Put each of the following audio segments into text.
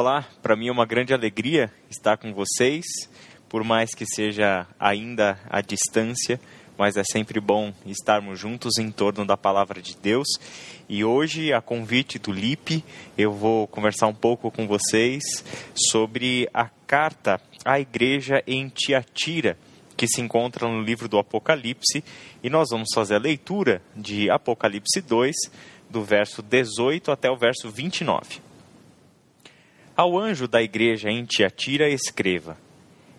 Olá, para mim é uma grande alegria estar com vocês, por mais que seja ainda à distância, mas é sempre bom estarmos juntos em torno da palavra de Deus. E hoje, a convite do LIP, eu vou conversar um pouco com vocês sobre a carta à igreja em Tiatira, que se encontra no livro do Apocalipse, e nós vamos fazer a leitura de Apocalipse 2, do verso 18 até o verso 29. Ao anjo da igreja em Tiatira, escreva: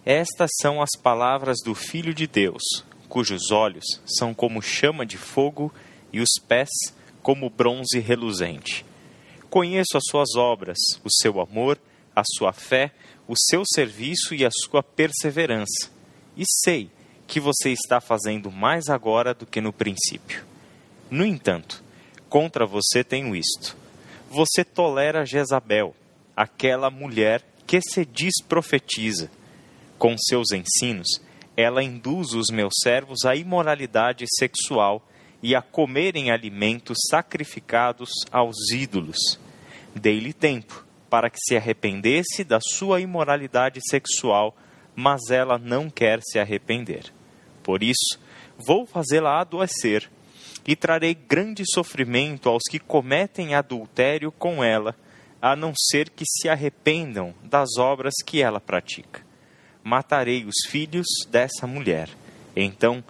Estas são as palavras do Filho de Deus, cujos olhos são como chama de fogo e os pés como bronze reluzente. Conheço as suas obras, o seu amor, a sua fé, o seu serviço e a sua perseverança, e sei que você está fazendo mais agora do que no princípio. No entanto, contra você tenho isto: você tolera Jezabel aquela mulher que se diz profetiza. Com seus ensinos, ela induz os meus servos à imoralidade sexual e a comerem alimentos sacrificados aos ídolos. Dei-lhe tempo para que se arrependesse da sua imoralidade sexual, mas ela não quer se arrepender. Por isso, vou fazê-la adoecer e trarei grande sofrimento aos que cometem adultério com ela a não ser que se arrependam das obras que ela pratica. Matarei os filhos dessa mulher. Então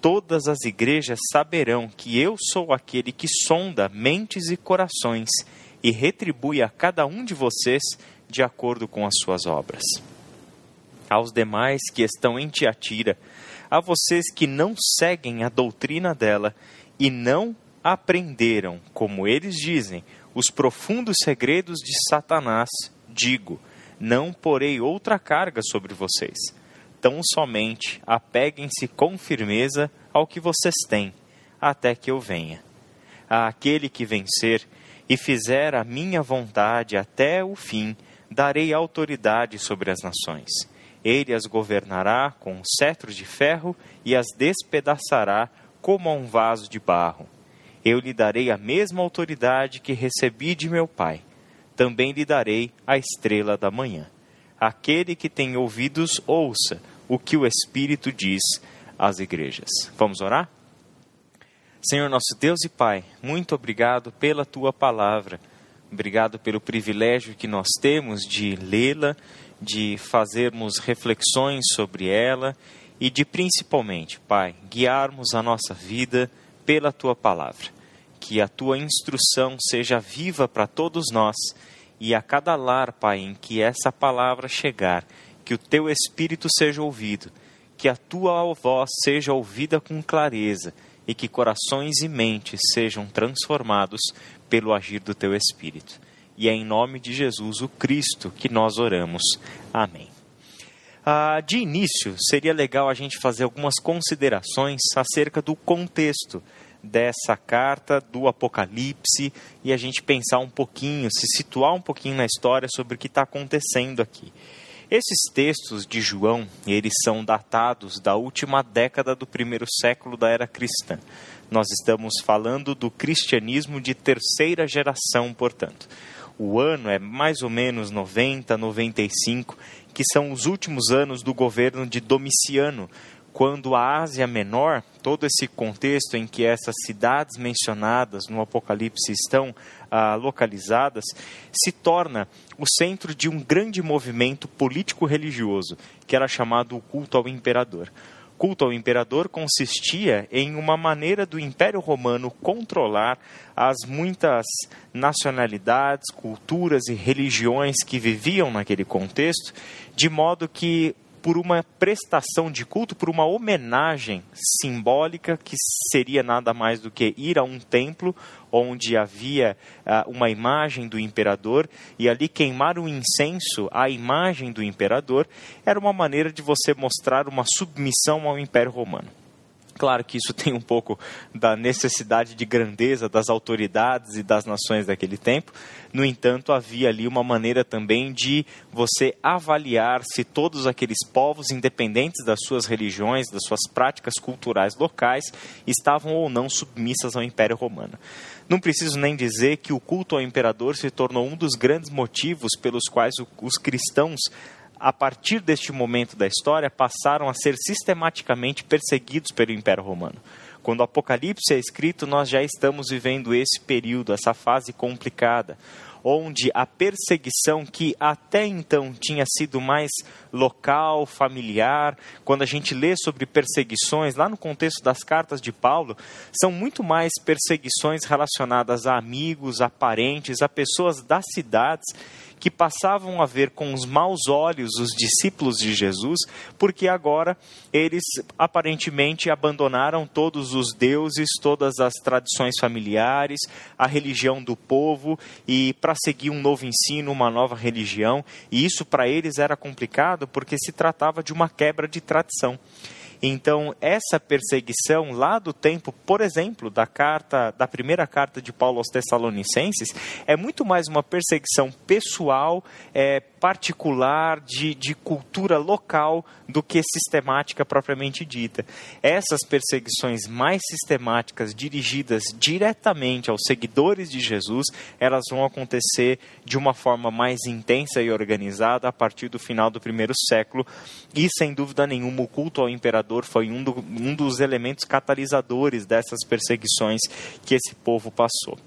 todas as igrejas saberão que eu sou aquele que sonda mentes e corações e retribui a cada um de vocês de acordo com as suas obras. Aos demais que estão em Tiatira, a vocês que não seguem a doutrina dela e não aprenderam, como eles dizem, os profundos segredos de Satanás, digo: não porei outra carga sobre vocês. Tão somente apeguem-se com firmeza ao que vocês têm, até que eu venha. A aquele que vencer e fizer a minha vontade até o fim, darei autoridade sobre as nações. Ele as governará com um cetro de ferro e as despedaçará como a um vaso de barro eu lhe darei a mesma autoridade que recebi de meu Pai. Também lhe darei a estrela da manhã. Aquele que tem ouvidos, ouça o que o Espírito diz às igrejas. Vamos orar? Senhor nosso Deus e Pai, muito obrigado pela tua palavra. Obrigado pelo privilégio que nós temos de lê-la, de fazermos reflexões sobre ela e de principalmente, Pai, guiarmos a nossa vida pela tua palavra. Que a tua instrução seja viva para todos nós e a cada lar, Pai, em que essa palavra chegar, que o teu espírito seja ouvido, que a tua voz seja ouvida com clareza e que corações e mentes sejam transformados pelo agir do teu espírito. E é em nome de Jesus, o Cristo, que nós oramos. Amém. Ah, de início, seria legal a gente fazer algumas considerações acerca do contexto dessa carta do Apocalipse e a gente pensar um pouquinho, se situar um pouquinho na história sobre o que está acontecendo aqui. Esses textos de João, eles são datados da última década do primeiro século da era cristã. Nós estamos falando do cristianismo de terceira geração, portanto. O ano é mais ou menos 90, 95 que são os últimos anos do governo de Domiciano, quando a Ásia Menor, todo esse contexto em que essas cidades mencionadas no Apocalipse estão ah, localizadas, se torna o centro de um grande movimento político-religioso, que era chamado o culto ao imperador culto ao imperador consistia em uma maneira do Império Romano controlar as muitas nacionalidades, culturas e religiões que viviam naquele contexto, de modo que por uma prestação de culto, por uma homenagem simbólica, que seria nada mais do que ir a um templo onde havia uh, uma imagem do imperador e ali queimar um incenso à imagem do imperador, era uma maneira de você mostrar uma submissão ao Império Romano. Claro que isso tem um pouco da necessidade de grandeza das autoridades e das nações daquele tempo. No entanto, havia ali uma maneira também de você avaliar se todos aqueles povos, independentes das suas religiões, das suas práticas culturais locais, estavam ou não submissas ao Império Romano. Não preciso nem dizer que o culto ao imperador se tornou um dos grandes motivos pelos quais os cristãos a partir deste momento da história, passaram a ser sistematicamente perseguidos pelo Império Romano. Quando o Apocalipse é escrito, nós já estamos vivendo esse período, essa fase complicada, onde a perseguição que até então tinha sido mais local, familiar, quando a gente lê sobre perseguições, lá no contexto das cartas de Paulo, são muito mais perseguições relacionadas a amigos, a parentes, a pessoas das cidades que passavam a ver com os maus olhos os discípulos de Jesus, porque agora eles aparentemente abandonaram todos os deuses, todas as tradições familiares, a religião do povo e para seguir um novo ensino, uma nova religião, e isso para eles era complicado porque se tratava de uma quebra de tradição. Então, essa perseguição lá do tempo, por exemplo, da carta, da primeira carta de Paulo aos Tessalonicenses, é muito mais uma perseguição pessoal, é, particular, de, de cultura local, do que sistemática propriamente dita. Essas perseguições mais sistemáticas, dirigidas diretamente aos seguidores de Jesus, elas vão acontecer de uma forma mais intensa e organizada a partir do final do primeiro século. E, sem dúvida nenhuma, o culto ao imperador foi um, do, um dos elementos catalisadores dessas perseguições que esse povo passou.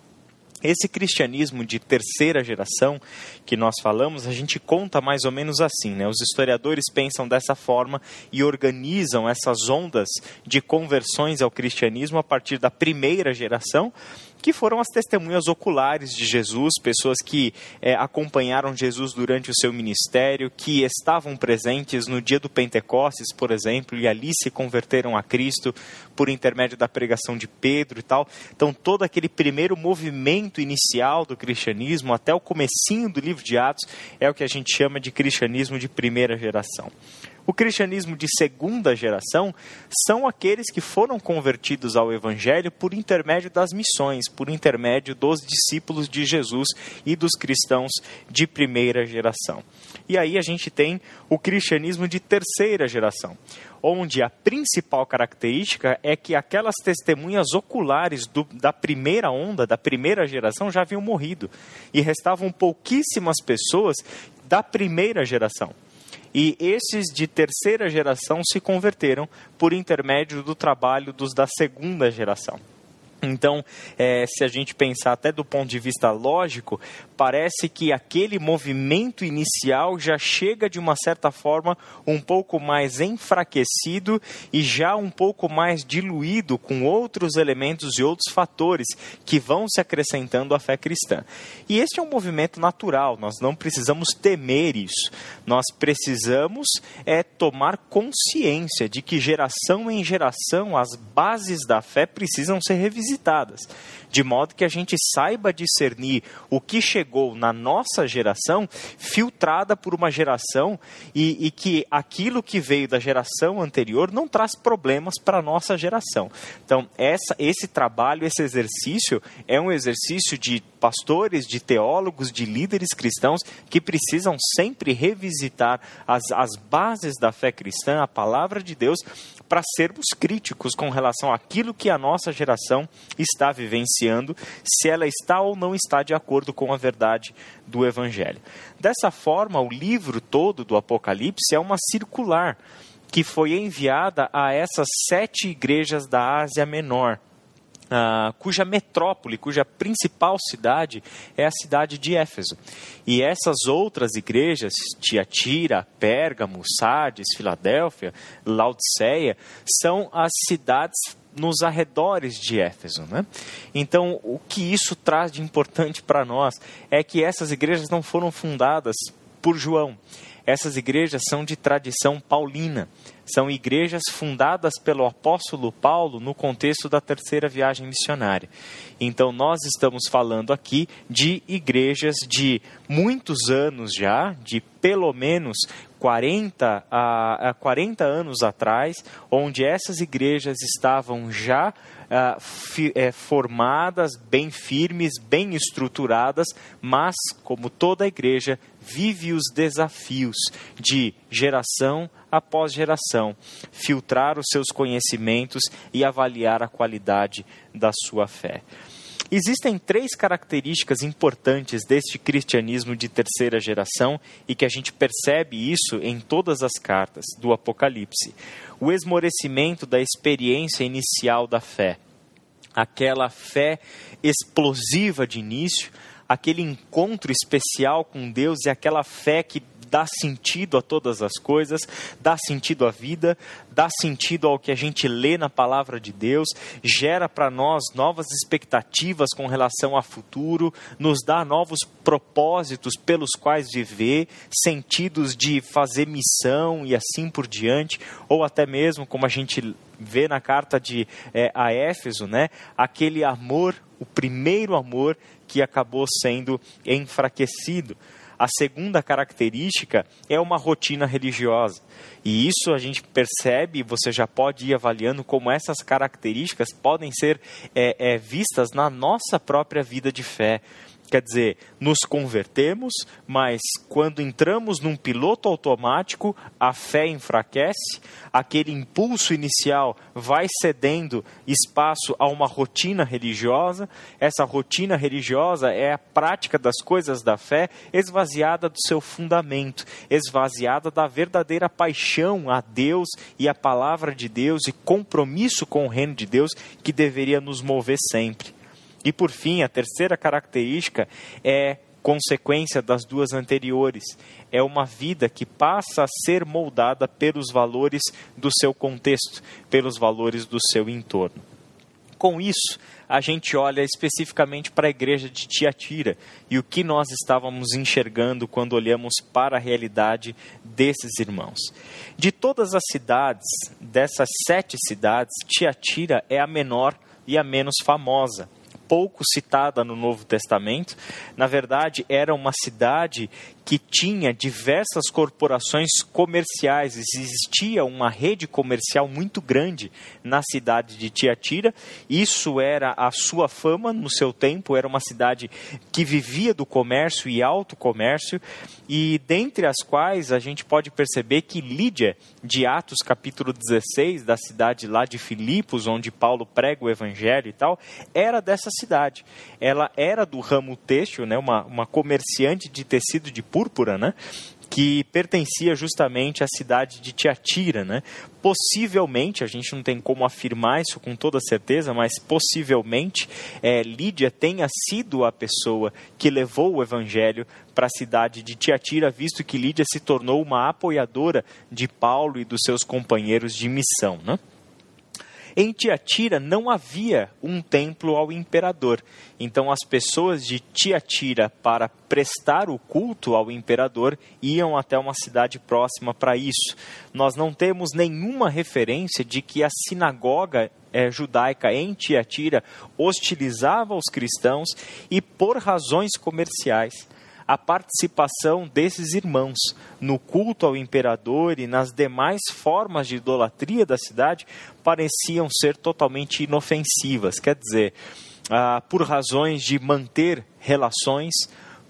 Esse cristianismo de terceira geração que nós falamos, a gente conta mais ou menos assim, né? Os historiadores pensam dessa forma e organizam essas ondas de conversões ao cristianismo a partir da primeira geração que foram as testemunhas oculares de Jesus, pessoas que é, acompanharam Jesus durante o seu ministério, que estavam presentes no dia do Pentecostes, por exemplo, e ali se converteram a Cristo por intermédio da pregação de Pedro e tal. Então, todo aquele primeiro movimento inicial do cristianismo, até o comecinho do livro de Atos, é o que a gente chama de cristianismo de primeira geração. O cristianismo de segunda geração são aqueles que foram convertidos ao evangelho por intermédio das missões, por intermédio dos discípulos de Jesus e dos cristãos de primeira geração. E aí a gente tem o cristianismo de terceira geração, onde a principal característica é que aquelas testemunhas oculares do, da primeira onda, da primeira geração, já haviam morrido e restavam pouquíssimas pessoas da primeira geração. E esses de terceira geração se converteram por intermédio do trabalho dos da segunda geração. Então, é, se a gente pensar até do ponto de vista lógico, parece que aquele movimento inicial já chega de uma certa forma um pouco mais enfraquecido e já um pouco mais diluído com outros elementos e outros fatores que vão se acrescentando à fé cristã. E este é um movimento natural, nós não precisamos temer isso. Nós precisamos é tomar consciência de que geração em geração as bases da fé precisam ser revisitadas de modo que a gente saiba discernir o que chegou na nossa geração, filtrada por uma geração, e, e que aquilo que veio da geração anterior não traz problemas para a nossa geração. Então, essa, esse trabalho, esse exercício, é um exercício de pastores, de teólogos, de líderes cristãos que precisam sempre revisitar as, as bases da fé cristã, a palavra de Deus, para sermos críticos com relação àquilo que a nossa geração está vivenciando, se ela está ou não está de acordo com a verdade do Evangelho. Dessa forma, o livro todo do Apocalipse é uma circular que foi enviada a essas sete igrejas da Ásia Menor Uh, cuja metrópole, cuja principal cidade é a cidade de Éfeso. E essas outras igrejas, Tiatira, Pérgamo, Sardes, Filadélfia, Laodiceia, são as cidades nos arredores de Éfeso. Né? Então, o que isso traz de importante para nós é que essas igrejas não foram fundadas por João. Essas igrejas são de tradição paulina. São igrejas fundadas pelo apóstolo Paulo no contexto da terceira viagem missionária. Então, nós estamos falando aqui de igrejas de muitos anos já, de pelo menos 40 a, 40 anos atrás, onde essas igrejas estavam já uh, fi, é, formadas, bem firmes, bem estruturadas, mas, como toda igreja, vive os desafios de geração após geração, filtrar os seus conhecimentos e avaliar a qualidade da sua fé. Existem três características importantes deste cristianismo de terceira geração e que a gente percebe isso em todas as cartas do Apocalipse. O esmorecimento da experiência inicial da fé, aquela fé explosiva de início, aquele encontro especial com Deus e aquela fé que dá sentido a todas as coisas, dá sentido à vida, dá sentido ao que a gente lê na palavra de Deus, gera para nós novas expectativas com relação ao futuro, nos dá novos propósitos pelos quais viver, sentidos de fazer missão e assim por diante, ou até mesmo, como a gente vê na carta de é, a Éfeso, né, aquele amor, o primeiro amor que acabou sendo enfraquecido. A segunda característica é uma rotina religiosa. E isso a gente percebe, você já pode ir avaliando como essas características podem ser é, é, vistas na nossa própria vida de fé. Quer dizer, nos convertemos, mas quando entramos num piloto automático, a fé enfraquece, aquele impulso inicial vai cedendo espaço a uma rotina religiosa. Essa rotina religiosa é a prática das coisas da fé esvaziada do seu fundamento, esvaziada da verdadeira paixão a Deus e a palavra de Deus e compromisso com o reino de Deus que deveria nos mover sempre. E por fim, a terceira característica é consequência das duas anteriores. É uma vida que passa a ser moldada pelos valores do seu contexto, pelos valores do seu entorno. Com isso, a gente olha especificamente para a igreja de Tiatira e o que nós estávamos enxergando quando olhamos para a realidade desses irmãos. De todas as cidades, dessas sete cidades, Tiatira é a menor e a menos famosa pouco citada no Novo Testamento. Na verdade, era uma cidade que tinha diversas corporações comerciais, existia uma rede comercial muito grande na cidade de Tiatira. Isso era a sua fama no seu tempo, era uma cidade que vivia do comércio e alto comércio, e dentre as quais a gente pode perceber que Lídia, de Atos capítulo 16, da cidade lá de Filipos, onde Paulo prega o evangelho e tal, era dessa cidade. Ela era do ramo têxtil, né, uma, uma comerciante de tecido de púrpura, né? que pertencia justamente à cidade de Tiatira, né? Possivelmente, a gente não tem como afirmar isso com toda certeza, mas possivelmente é, Lídia tenha sido a pessoa que levou o evangelho para a cidade de Tiatira, visto que Lídia se tornou uma apoiadora de Paulo e dos seus companheiros de missão, né? Em Tiatira não havia um templo ao imperador. Então as pessoas de Tiatira, para prestar o culto ao imperador, iam até uma cidade próxima para isso. Nós não temos nenhuma referência de que a sinagoga é, judaica em Tiatira hostilizava os cristãos e por razões comerciais a participação desses irmãos no culto ao imperador e nas demais formas de idolatria da cidade pareciam ser totalmente inofensivas. Quer dizer, ah, por razões de manter relações,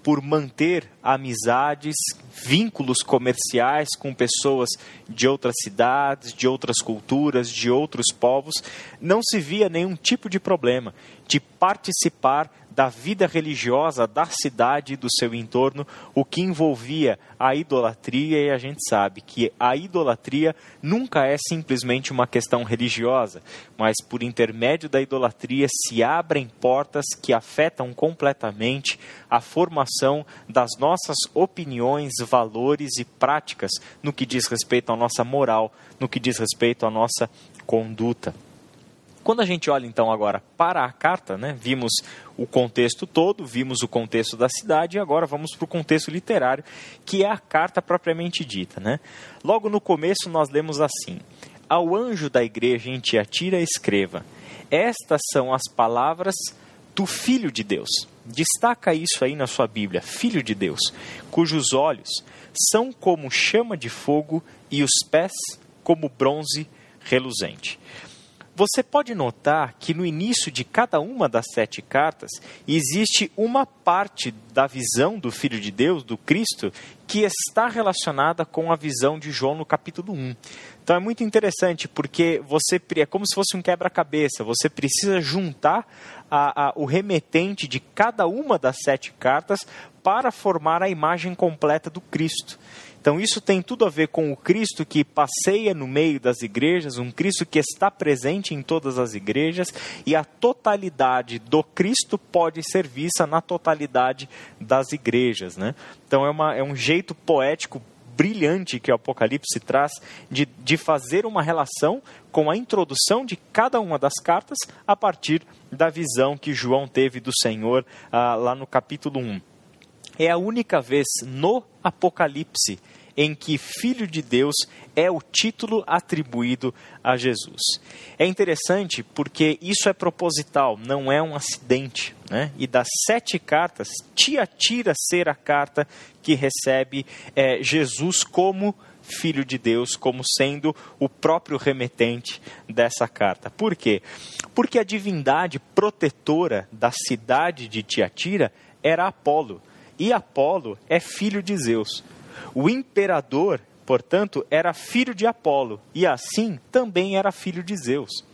por manter amizades, vínculos comerciais com pessoas de outras cidades, de outras culturas, de outros povos, não se via nenhum tipo de problema de participar da vida religiosa da cidade e do seu entorno, o que envolvia a idolatria, e a gente sabe que a idolatria nunca é simplesmente uma questão religiosa, mas por intermédio da idolatria se abrem portas que afetam completamente a formação das nossas opiniões, valores e práticas no que diz respeito à nossa moral, no que diz respeito à nossa conduta. Quando a gente olha então agora para a carta, né, vimos o contexto todo, vimos o contexto da cidade e agora vamos para o contexto literário, que é a carta propriamente dita. Né? Logo no começo nós lemos assim: Ao anjo da igreja em Tiatira escreva: Estas são as palavras do Filho de Deus. Destaca isso aí na sua Bíblia, Filho de Deus, cujos olhos são como chama de fogo e os pés como bronze reluzente. Você pode notar que no início de cada uma das sete cartas existe uma parte da visão do Filho de Deus, do Cristo, que está relacionada com a visão de João no capítulo 1. Então é muito interessante porque você é como se fosse um quebra-cabeça. Você precisa juntar a, a, o remetente de cada uma das sete cartas para formar a imagem completa do Cristo. Então, isso tem tudo a ver com o Cristo que passeia no meio das igrejas, um Cristo que está presente em todas as igrejas, e a totalidade do Cristo pode ser vista na totalidade das igrejas. Né? Então, é, uma, é um jeito poético brilhante que o Apocalipse traz de, de fazer uma relação com a introdução de cada uma das cartas a partir da visão que João teve do Senhor ah, lá no capítulo 1 é a única vez no Apocalipse em que Filho de Deus é o título atribuído a Jesus. É interessante porque isso é proposital, não é um acidente. Né? E das sete cartas, Tiatira ser a carta que recebe é, Jesus como Filho de Deus, como sendo o próprio remetente dessa carta. Por quê? Porque a divindade protetora da cidade de Tiatira era Apolo e Apolo é filho de Zeus. O imperador, portanto, era filho de Apolo e assim também era filho de Zeus.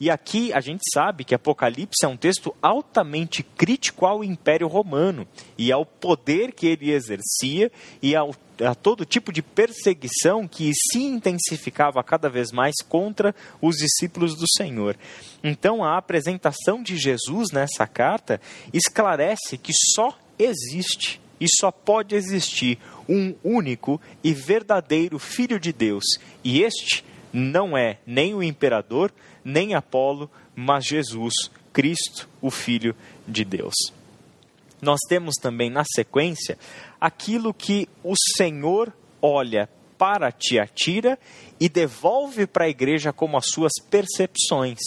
E aqui a gente sabe que Apocalipse é um texto altamente crítico ao Império Romano e ao poder que ele exercia e ao, a todo tipo de perseguição que se intensificava cada vez mais contra os discípulos do Senhor. Então a apresentação de Jesus nessa carta esclarece que só existe e só pode existir um único e verdadeiro Filho de Deus, e este não é nem o imperador, nem Apolo, mas Jesus, Cristo, o Filho de Deus. Nós temos também na sequência aquilo que o Senhor olha para Tiatira e devolve para a igreja como as suas percepções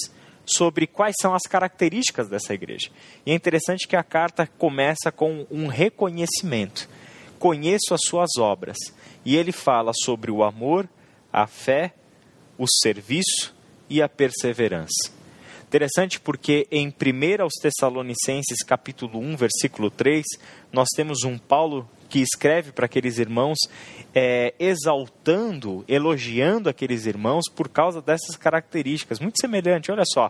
sobre quais são as características dessa igreja. E é interessante que a carta começa com um reconhecimento. Conheço as suas obras. E ele fala sobre o amor, a fé, o serviço e a perseverança. Interessante porque em 1 aos Tessalonicenses, capítulo 1, versículo 3, nós temos um Paulo que escreve para aqueles irmãos, é, exaltando, elogiando aqueles irmãos por causa dessas características. Muito semelhante, olha só.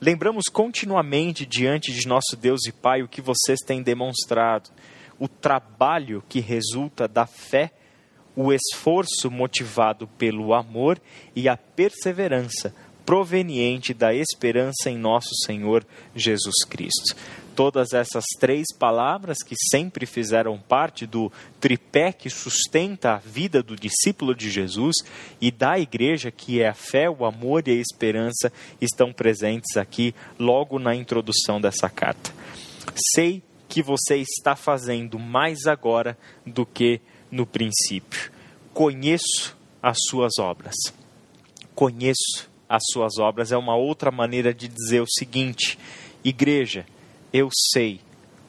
Lembramos continuamente diante de nosso Deus e Pai o que vocês têm demonstrado, o trabalho que resulta da fé, o esforço motivado pelo amor e a perseverança proveniente da esperança em nosso Senhor Jesus Cristo todas essas três palavras que sempre fizeram parte do tripé que sustenta a vida do discípulo de Jesus e da igreja, que é a fé, o amor e a esperança, estão presentes aqui logo na introdução dessa carta. Sei que você está fazendo mais agora do que no princípio. Conheço as suas obras. Conheço as suas obras é uma outra maneira de dizer o seguinte: igreja, eu sei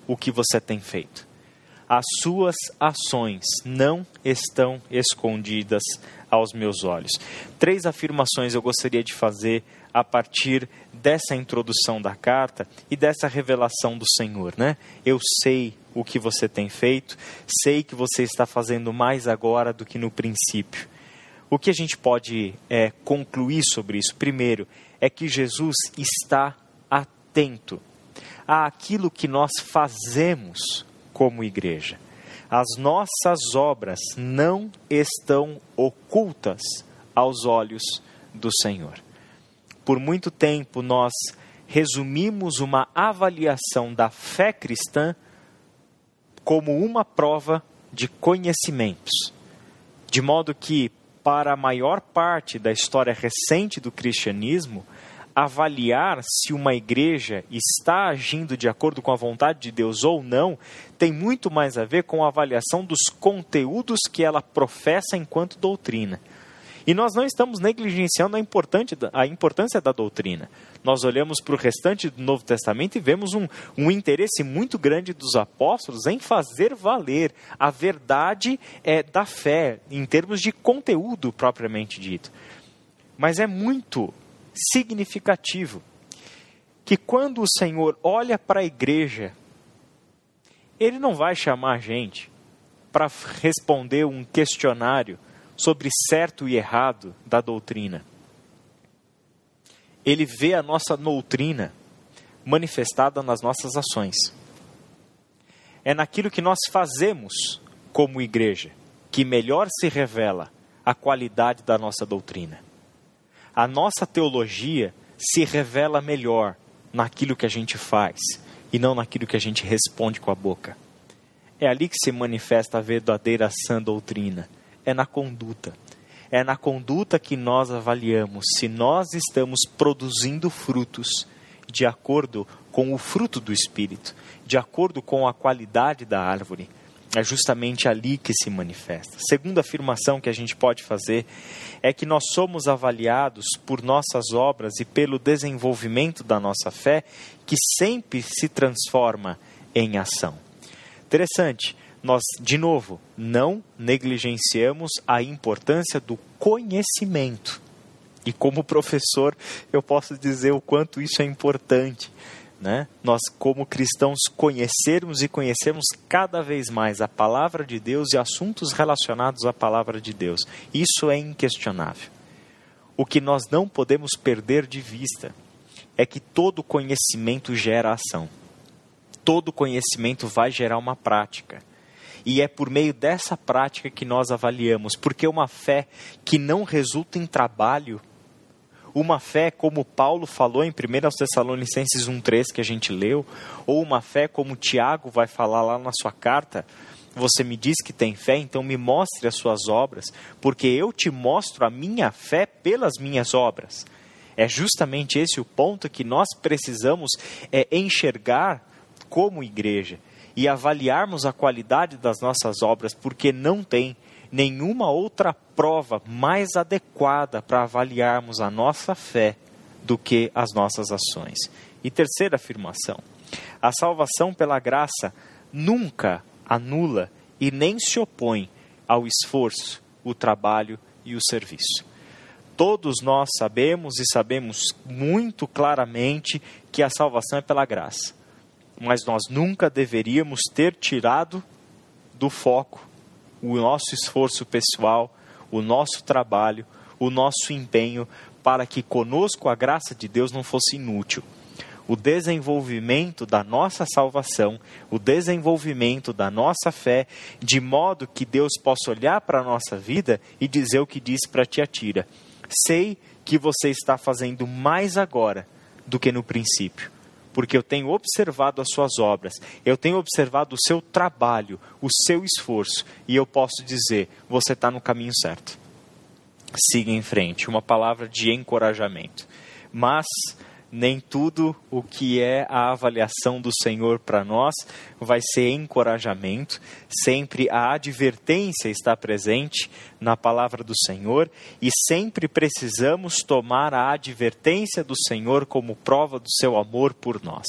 o que você tem feito. As suas ações não estão escondidas aos meus olhos. Três afirmações eu gostaria de fazer a partir dessa introdução da carta e dessa revelação do Senhor, né? Eu sei o que você tem feito, sei que você está fazendo mais agora do que no princípio. O que a gente pode é, concluir sobre isso? Primeiro, é que Jesus está atento àquilo que nós fazemos como igreja. As nossas obras não estão ocultas aos olhos do Senhor. Por muito tempo nós resumimos uma avaliação da fé cristã como uma prova de conhecimentos, de modo que, para a maior parte da história recente do cristianismo, avaliar se uma igreja está agindo de acordo com a vontade de Deus ou não tem muito mais a ver com a avaliação dos conteúdos que ela professa enquanto doutrina. E nós não estamos negligenciando a, a importância da doutrina. Nós olhamos para o restante do Novo Testamento e vemos um, um interesse muito grande dos apóstolos em fazer valer a verdade é, da fé, em termos de conteúdo propriamente dito. Mas é muito significativo que quando o Senhor olha para a igreja, ele não vai chamar gente para responder um questionário sobre certo e errado da doutrina. Ele vê a nossa doutrina manifestada nas nossas ações. É naquilo que nós fazemos como igreja que melhor se revela a qualidade da nossa doutrina. A nossa teologia se revela melhor naquilo que a gente faz e não naquilo que a gente responde com a boca. É ali que se manifesta a verdadeira sã doutrina é na conduta. É na conduta que nós avaliamos se nós estamos produzindo frutos de acordo com o fruto do Espírito, de acordo com a qualidade da árvore. É justamente ali que se manifesta. Segunda afirmação que a gente pode fazer é que nós somos avaliados por nossas obras e pelo desenvolvimento da nossa fé, que sempre se transforma em ação. Interessante, nós, de novo, não negligenciamos a importância do conhecimento. E como professor, eu posso dizer o quanto isso é importante. Né? Nós, como cristãos, conhecermos e conhecermos cada vez mais a palavra de Deus e assuntos relacionados à palavra de Deus. Isso é inquestionável. O que nós não podemos perder de vista é que todo conhecimento gera ação. Todo conhecimento vai gerar uma prática. E é por meio dessa prática que nós avaliamos, porque uma fé que não resulta em trabalho, uma fé como Paulo falou em 1 Tessalonicenses 1,3 que a gente leu, ou uma fé como Tiago vai falar lá na sua carta, você me diz que tem fé, então me mostre as suas obras, porque eu te mostro a minha fé pelas minhas obras. É justamente esse o ponto que nós precisamos é, enxergar como igreja e avaliarmos a qualidade das nossas obras, porque não tem nenhuma outra prova mais adequada para avaliarmos a nossa fé do que as nossas ações. E terceira afirmação: a salvação pela graça nunca anula e nem se opõe ao esforço, o trabalho e o serviço. Todos nós sabemos e sabemos muito claramente que a salvação é pela graça mas nós nunca deveríamos ter tirado do foco o nosso esforço pessoal, o nosso trabalho, o nosso empenho para que conosco a graça de Deus não fosse inútil. O desenvolvimento da nossa salvação, o desenvolvimento da nossa fé, de modo que Deus possa olhar para a nossa vida e dizer o que disse para Tiatira: Sei que você está fazendo mais agora do que no princípio porque eu tenho observado as suas obras, eu tenho observado o seu trabalho, o seu esforço, e eu posso dizer: você está no caminho certo. Siga em frente. Uma palavra de encorajamento. Mas nem tudo o que é a avaliação do Senhor para nós vai ser encorajamento. Sempre a advertência está presente na palavra do Senhor e sempre precisamos tomar a advertência do Senhor como prova do seu amor por nós.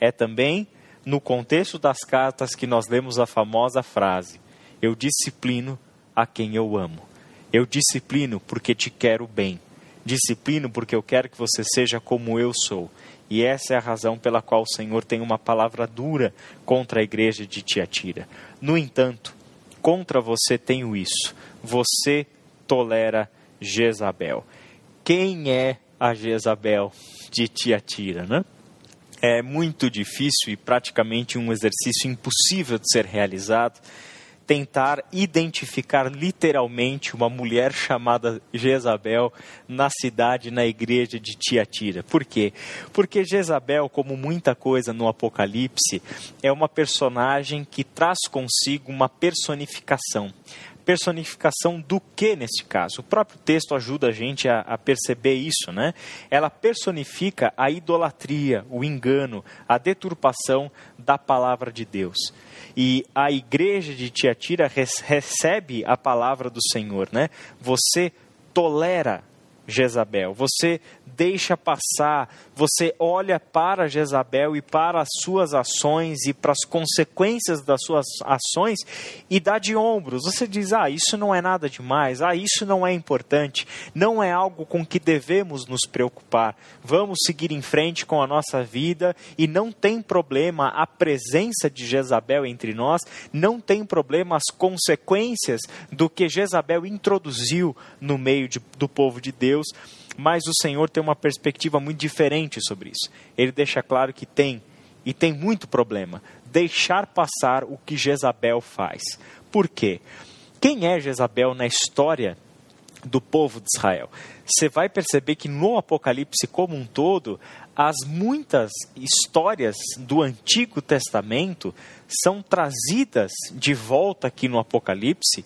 É também no contexto das cartas que nós lemos a famosa frase: Eu disciplino a quem eu amo. Eu disciplino porque te quero bem disciplino porque eu quero que você seja como eu sou. E essa é a razão pela qual o Senhor tem uma palavra dura contra a igreja de Tiatira. No entanto, contra você tenho isso. Você tolera Jezabel. Quem é a Jezabel de Tiatira, né? É muito difícil e praticamente um exercício impossível de ser realizado tentar identificar literalmente uma mulher chamada Jezabel na cidade, na igreja de Tiatira. Por quê? Porque Jezabel, como muita coisa no Apocalipse, é uma personagem que traz consigo uma personificação Personificação do que neste caso? O próprio texto ajuda a gente a, a, perceber isso, né? Ela personifica a idolatria, o engano, a deturpação da palavra de Deus. E a igreja de Tiatira recebe a palavra do Senhor, né? Você tolera Jezabel, você deixa passar, você olha para Jezabel e para as suas ações e para as consequências das suas ações e dá de ombros. Você diz: ah, isso não é nada demais, ah, isso não é importante, não é algo com que devemos nos preocupar. Vamos seguir em frente com a nossa vida e não tem problema a presença de Jezabel entre nós, não tem problema as consequências do que Jezabel introduziu no meio de, do povo de Deus mas o Senhor tem uma perspectiva muito diferente sobre isso. Ele deixa claro que tem, e tem muito problema, deixar passar o que Jezabel faz. Por quê? Quem é Jezabel na história do povo de Israel? Você vai perceber que no Apocalipse como um todo, as muitas histórias do Antigo Testamento são trazidas de volta aqui no Apocalipse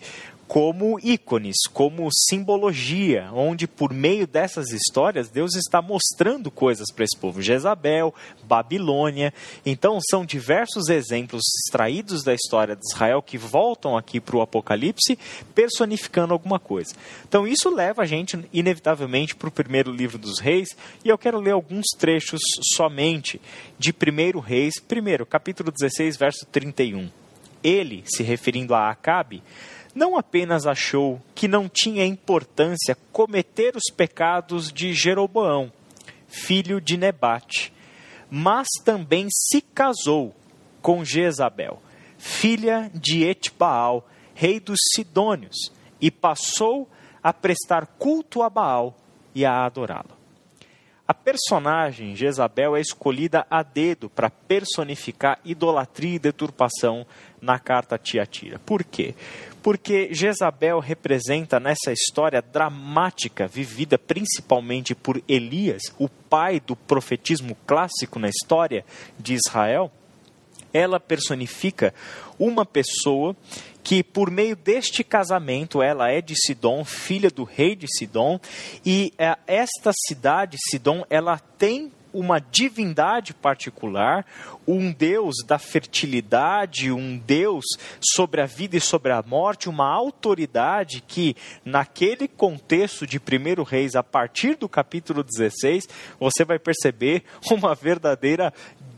como ícones, como simbologia, onde por meio dessas histórias Deus está mostrando coisas para esse povo. Jezabel, Babilônia. Então são diversos exemplos extraídos da história de Israel que voltam aqui para o Apocalipse, personificando alguma coisa. Então isso leva a gente inevitavelmente para o primeiro livro dos reis, e eu quero ler alguns trechos somente de 1 Reis, primeiro, capítulo 16, verso 31. Ele, se referindo a Acabe, não apenas achou que não tinha importância cometer os pecados de Jeroboão, filho de Nebate, mas também se casou com Jezabel, filha de Etbaal, rei dos Sidônios, e passou a prestar culto a Baal e a adorá-lo. A personagem Jezabel é escolhida a dedo para personificar idolatria e deturpação na carta Tiatira. Por quê? porque Jezabel representa nessa história dramática, vivida principalmente por Elias, o pai do profetismo clássico na história de Israel, ela personifica uma pessoa que por meio deste casamento ela é de Sidom, filha do rei de Sidom, e é, esta cidade Sidom ela tem uma divindade particular, um Deus da fertilidade, um Deus sobre a vida e sobre a morte, uma autoridade que, naquele contexto de 1 Reis, a partir do capítulo 16, você vai perceber uma verdadeira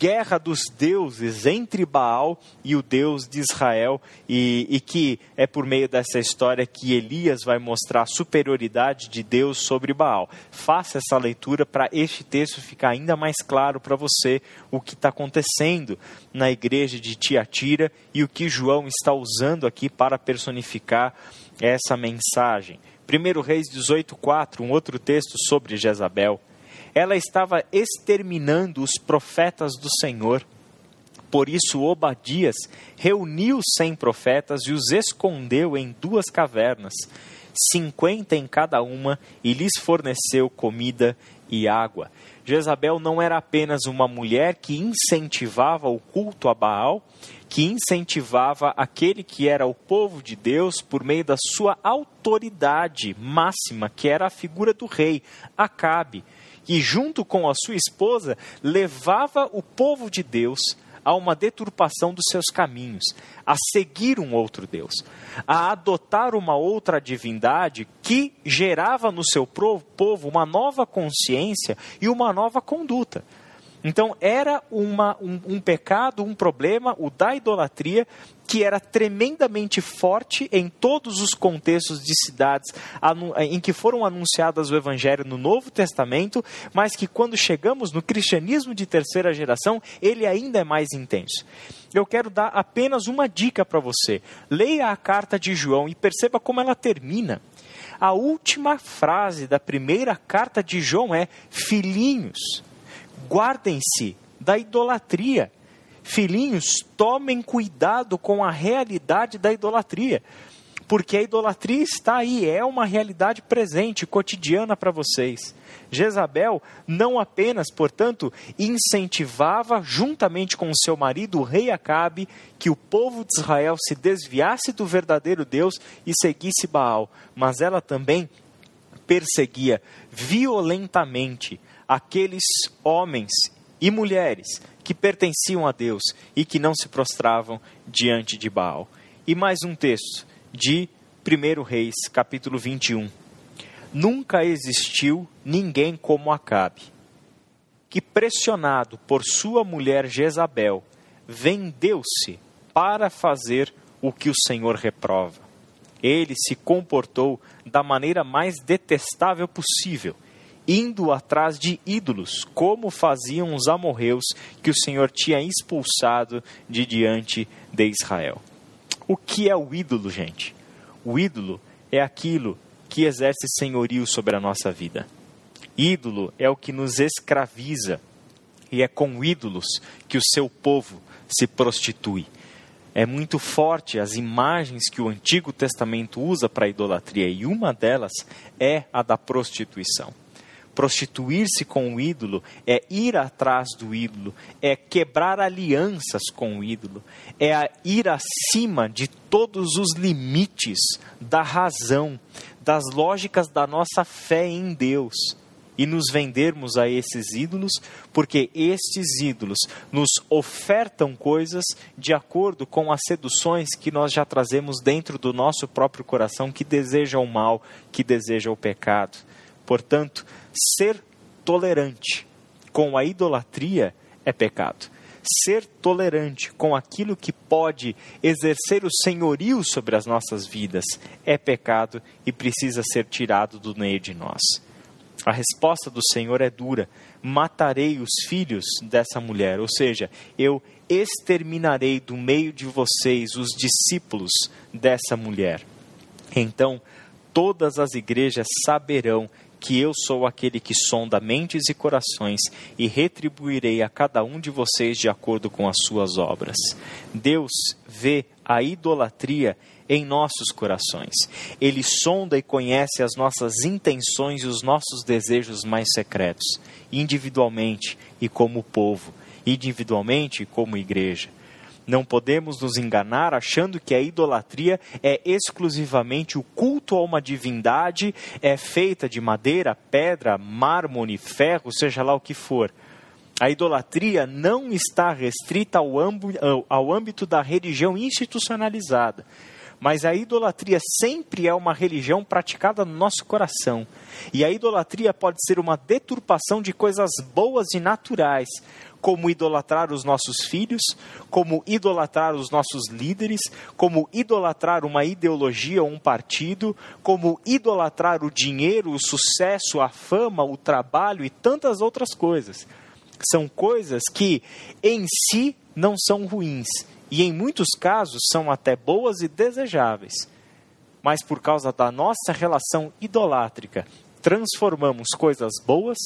guerra dos deuses entre Baal e o Deus de Israel, e, e, que é por meio dessa história que Elias vai mostrar a superioridade de Deus sobre Baal. Faça essa leitura para este texto ficar ainda mais claro para você o que está acontecendo na igreja de Tiatira e o que João está usando aqui para personificar essa mensagem. 1 Reis 18,4, um outro texto sobre Jezabel ela estava exterminando os profetas do Senhor. Por isso, Obadias reuniu cem profetas e os escondeu em duas cavernas, cinquenta em cada uma, e lhes forneceu comida e água. Jezabel não era apenas uma mulher que incentivava o culto a Baal, que incentivava aquele que era o povo de Deus por meio da sua autoridade máxima, que era a figura do rei, Acabe e, junto com a sua esposa, levava o povo de Deus a uma deturpação dos seus caminhos, a seguir um outro Deus, a adotar uma outra divindade que gerava no seu povo uma nova consciência e uma nova conduta. Então era uma, um, um, pecado, um problema, o da idolatria, que era tremendamente forte em todos os contextos de cidades em que foram anunciadas o Evangelho no Novo Testamento, mas que quando chegamos no cristianismo de terceira geração, ele ainda é mais intenso. Eu quero dar apenas uma dica para você. Leia a carta de João e perceba como ela termina. A última frase da primeira carta de João é: Filhinhos guardem-se da idolatria. Filhinhos, tomem cuidado com a realidade da idolatria. porque a idolatria está aí, é uma realidade presente, cotidiana para vocês. Jezabel não apenas, portanto, incentivava, juntamente com seu marido, o rei Acabe, que o povo de Israel se desviasse do verdadeiro Deus e seguisse Baal, mas ela também perseguia violentamente aqueles homens e mulheres que pertenciam a Deus e que não se prostravam diante de Baal. E mais um texto de 1 Reis, capítulo 21. Nunca existiu ninguém como Acabe, que pressionado por sua mulher Jezabel, vendeu-se para fazer o que o Senhor reprova. Ele se comportou da maneira mais detestável possível, indo atrás de ídolos, como faziam os amorreus que o Senhor tinha expulsado de diante de Israel. O que é o ídolo, gente? O ídolo é aquilo que exerce senhorio sobre a nossa vida. Ídolo é o que nos escraviza, e é com ídolos que o seu povo se prostitui. É muito forte as imagens que o Antigo Testamento usa para a idolatria, e uma delas é a da prostituição. Prostituir-se com o ídolo é ir atrás do ídolo, é quebrar alianças com o ídolo, é ir acima de todos os limites da razão, das lógicas da nossa fé em Deus e nos vendermos a esses ídolos, porque estes ídolos nos ofertam coisas de acordo com as seduções que nós já trazemos dentro do nosso próprio coração, que deseja o mal, que deseja o pecado. Portanto, ser tolerante com a idolatria é pecado. Ser tolerante com aquilo que pode exercer o senhorio sobre as nossas vidas é pecado e precisa ser tirado do meio de nós. A resposta do Senhor é dura: matarei os filhos dessa mulher, ou seja, eu exterminarei do meio de vocês os discípulos dessa mulher. Então, todas as igrejas saberão que eu sou aquele que sonda mentes e corações e retribuirei a cada um de vocês de acordo com as suas obras. Deus vê a idolatria em nossos corações. Ele sonda e conhece as nossas intenções e os nossos desejos mais secretos, individualmente e como povo, individualmente e como igreja. Não podemos nos enganar achando que a idolatria é exclusivamente o culto a uma divindade, é feita de madeira, pedra, mármore, ferro, seja lá o que for. A idolatria não está restrita ao, âmbito da religião institucionalizada. Mas a idolatria sempre é uma religião praticada no nosso coração. E a idolatria pode ser uma deturpação de coisas boas e naturais, como idolatrar os nossos filhos, como idolatrar os nossos líderes, como idolatrar uma ideologia ou um partido, como idolatrar o dinheiro, o sucesso, a fama, o trabalho e tantas outras coisas. São coisas que em si não são ruins e em muitos casos são até boas e desejáveis. Mas por causa da nossa relação idolátrica, transformamos coisas boas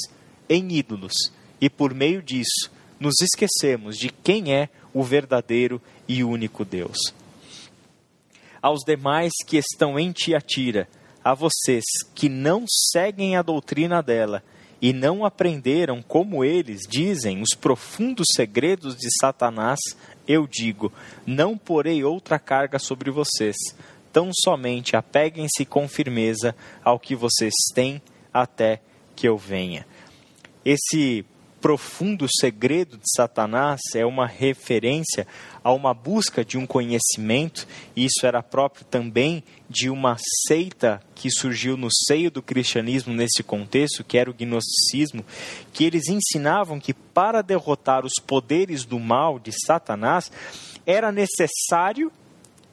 em ídolos e por meio disso nos esquecemos de quem é o verdadeiro e único Deus. Aos demais que estão em Tiatira, a vocês que não seguem a doutrina dela e não aprenderam, como eles dizem, os profundos segredos de Satanás, eu digo: não porei outra carga sobre vocês, tão somente apeguem-se com firmeza ao que vocês têm até que eu venha. Esse profundo segredo de Satanás é uma referência a uma busca de um conhecimento, e isso era próprio também de uma seita que surgiu no seio do cristianismo nesse contexto, que era o gnosticismo, que eles ensinavam que para derrotar os poderes do mal de Satanás era necessário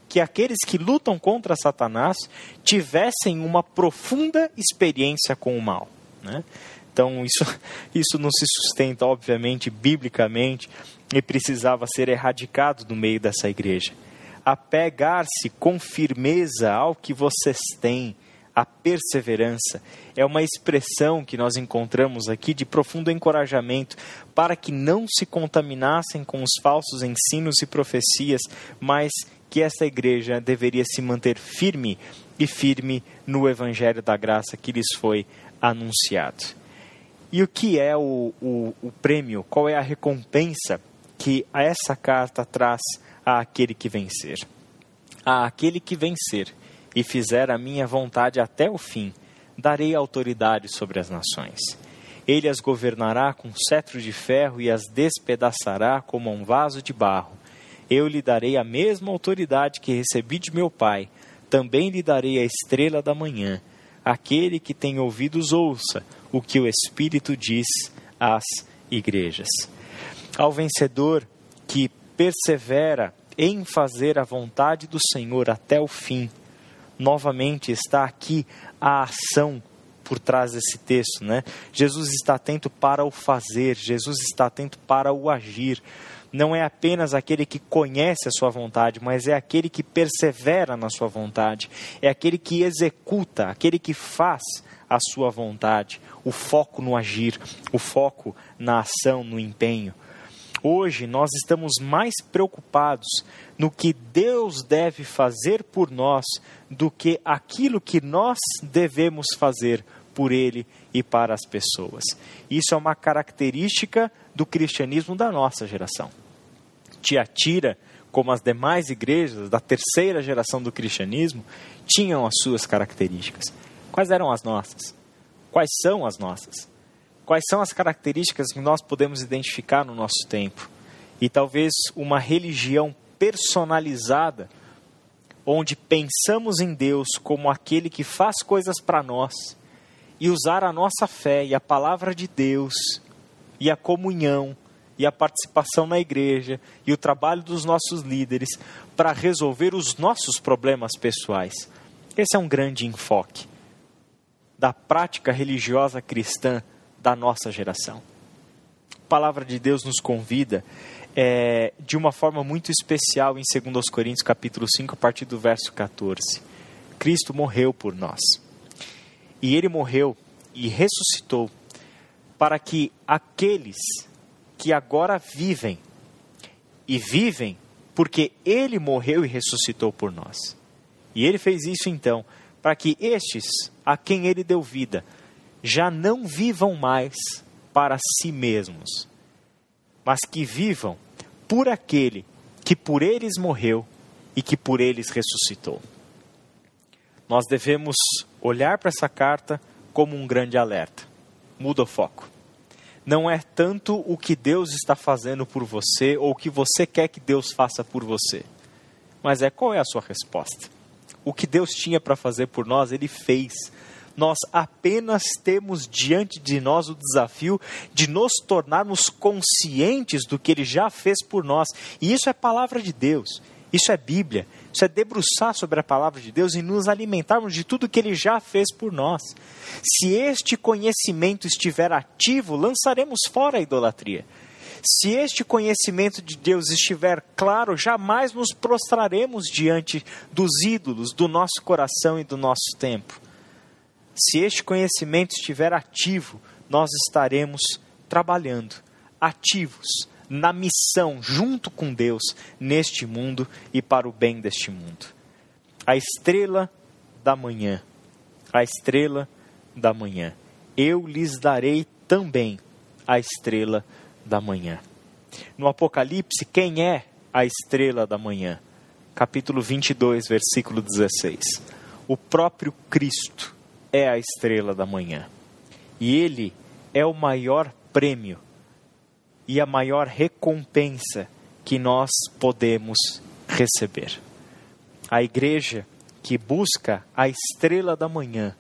que aqueles que lutam contra Satanás tivessem uma profunda experiência com o mal. Né? Então, isso, isso não se sustenta, obviamente, biblicamente, e precisava ser erradicado do meio dessa igreja. Apegar-se com firmeza ao que vocês têm, a perseverança, é uma expressão que nós encontramos aqui de profundo encorajamento para que não se contaminassem com os falsos ensinos e profecias, mas que essa igreja deveria se manter firme e firme no evangelho da graça que lhes foi anunciado. E o que é o, o, o prêmio? Qual é a recompensa que essa carta traz àquele que vencer? A aquele que vencer e fizer a minha vontade até o fim, darei autoridade sobre as nações. Ele as governará com cetro de ferro e as despedaçará como um vaso de barro. Eu lhe darei a mesma autoridade que recebi de meu Pai. Também lhe darei a estrela da manhã. Aquele que tem ouvidos, ouça o que o Espírito diz às igrejas. Ao vencedor que persevera em fazer a vontade do Senhor até o fim, novamente está aqui a ação por trás desse texto, né? Jesus está atento para o fazer, Jesus está atento para o agir. Não é apenas aquele que conhece a sua vontade, mas é aquele que persevera na sua vontade, é aquele que executa, aquele que faz a sua vontade, o foco no agir, o foco na ação, no empenho. Hoje nós estamos mais preocupados no que Deus deve fazer por nós do que aquilo que nós devemos fazer por Ele e para as pessoas. Isso é uma característica do cristianismo da nossa geração. Tiatira, como as demais igrejas da terceira geração do cristianismo, tinham as suas características. Quais eram as nossas? Quais são as nossas? quais são as características que nós podemos identificar no nosso tempo. E talvez uma religião personalizada, onde pensamos em Deus como aquele que faz coisas para nós, e usar a nossa fé e a palavra de Deus, e a comunhão, e a participação na igreja, e o trabalho dos nossos líderes para resolver os nossos problemas pessoais. Esse é um grande enfoque da prática religiosa cristã da nossa geração. A palavra de Deus nos convida é, de uma forma muito especial em 2 Coríntios capítulo 5, a partir do verso 14. Cristo morreu por nós. E ele morreu e ressuscitou para que aqueles que agora vivem e vivem porque ele morreu e ressuscitou por nós. E ele fez isso então para que estes a quem ele deu vida já não vivam mais para si mesmos, mas que vivam por aquele que por eles morreu e que por eles ressuscitou. Nós devemos olhar para essa carta como um grande alerta. Muda o foco. Não é tanto o que Deus está fazendo por você ou o que você quer que Deus faça por você, mas é qual é a sua resposta. O que Deus tinha para fazer por nós, Ele fez nós apenas temos diante de nós o desafio de nos tornarmos conscientes do que Ele já fez por nós. E isso é palavra de Deus, isso é Bíblia, isso é debruçar sobre a palavra de Deus e nos alimentarmos de tudo que Ele já fez por nós. Se este conhecimento estiver ativo, lançaremos fora a idolatria. Se este conhecimento de Deus estiver claro, jamais nos prostraremos diante dos ídolos do nosso coração e do nosso tempo. Se este conhecimento estiver ativo, nós estaremos trabalhando, ativos, na missão, junto com Deus, neste mundo e para o bem deste mundo. A estrela da manhã, a estrela da manhã. Eu lhes darei também a estrela da manhã. No Apocalipse, quem é a estrela da manhã? Capítulo 22, versículo 16. O próprio Cristo é a estrela da manhã. E ele é o maior prêmio e a maior recompensa que nós podemos receber. A igreja que busca a estrela da manhã,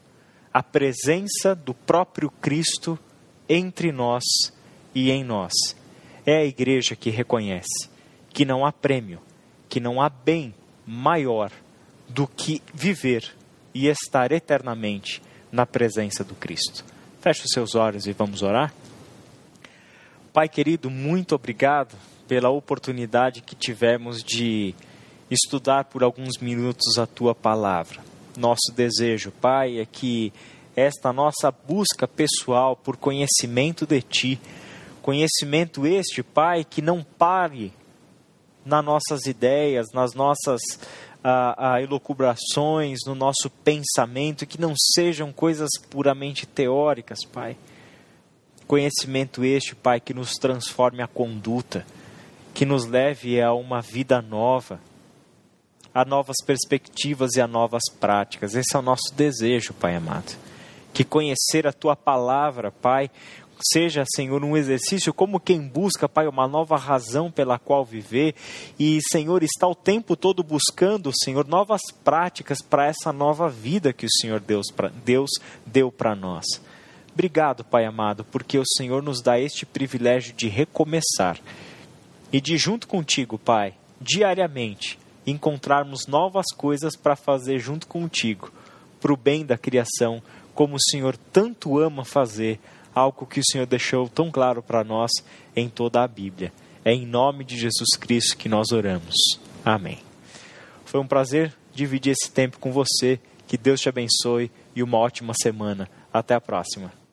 a presença do próprio Cristo entre nós e em nós, é a igreja que reconhece que não há prêmio, que não há bem maior do que viver e estar eternamente na presença do Cristo. Feche os seus olhos e vamos orar. Pai querido, muito obrigado pela oportunidade que tivemos de estudar por alguns minutos a tua palavra. Nosso desejo, Pai, é que esta nossa busca pessoal por conhecimento de ti, conhecimento este, Pai, que não pare nas nossas ideias, nas nossas a, a elucubrações, no nosso pensamento, que não sejam coisas puramente teóricas, Pai. Conhecimento este, Pai, que nos transforme a conduta, que nos leve a uma vida nova, a novas perspectivas e a novas práticas. Esse é o nosso desejo, Pai amado. Que conhecer a Tua palavra, Pai, seja, Senhor, um exercício como quem busca, Pai, uma nova razão pela qual viver e, Senhor, está o tempo todo buscando, Senhor, novas práticas para essa nova vida que o Senhor Deus, Deus deu para nós. Obrigado, Pai amado, porque o Senhor nos dá este privilégio de recomeçar e de, junto contigo, Pai, diariamente, encontrarmos novas coisas para fazer junto contigo, para o bem da criação, como o Senhor tanto ama fazer algo que o Senhor deixou tão claro para nós em toda a Bíblia. É em nome de Jesus Cristo que nós oramos. Amém. Foi um prazer dividir esse tempo com você. Que Deus te abençoe e uma ótima semana. Até a próxima.